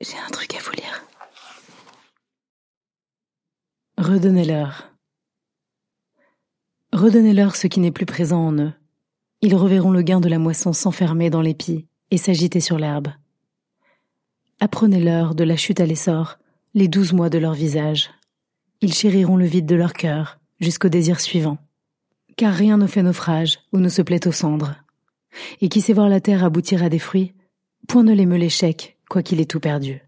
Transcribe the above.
J'ai un truc à vous lire. Redonnez-leur. Redonnez-leur ce qui n'est plus présent en eux. Ils reverront le gain de la moisson s'enfermer dans l'épi et s'agiter sur l'herbe. Apprenez-leur de la chute à l'essor les douze mois de leur visage. Ils chériront le vide de leur cœur jusqu'au désir suivant. Car rien ne fait naufrage ou ne se plaît aux cendres. Et qui sait voir la terre aboutir à des fruits, point ne l'émeut l'échec, quoiqu'il ait tout perdu.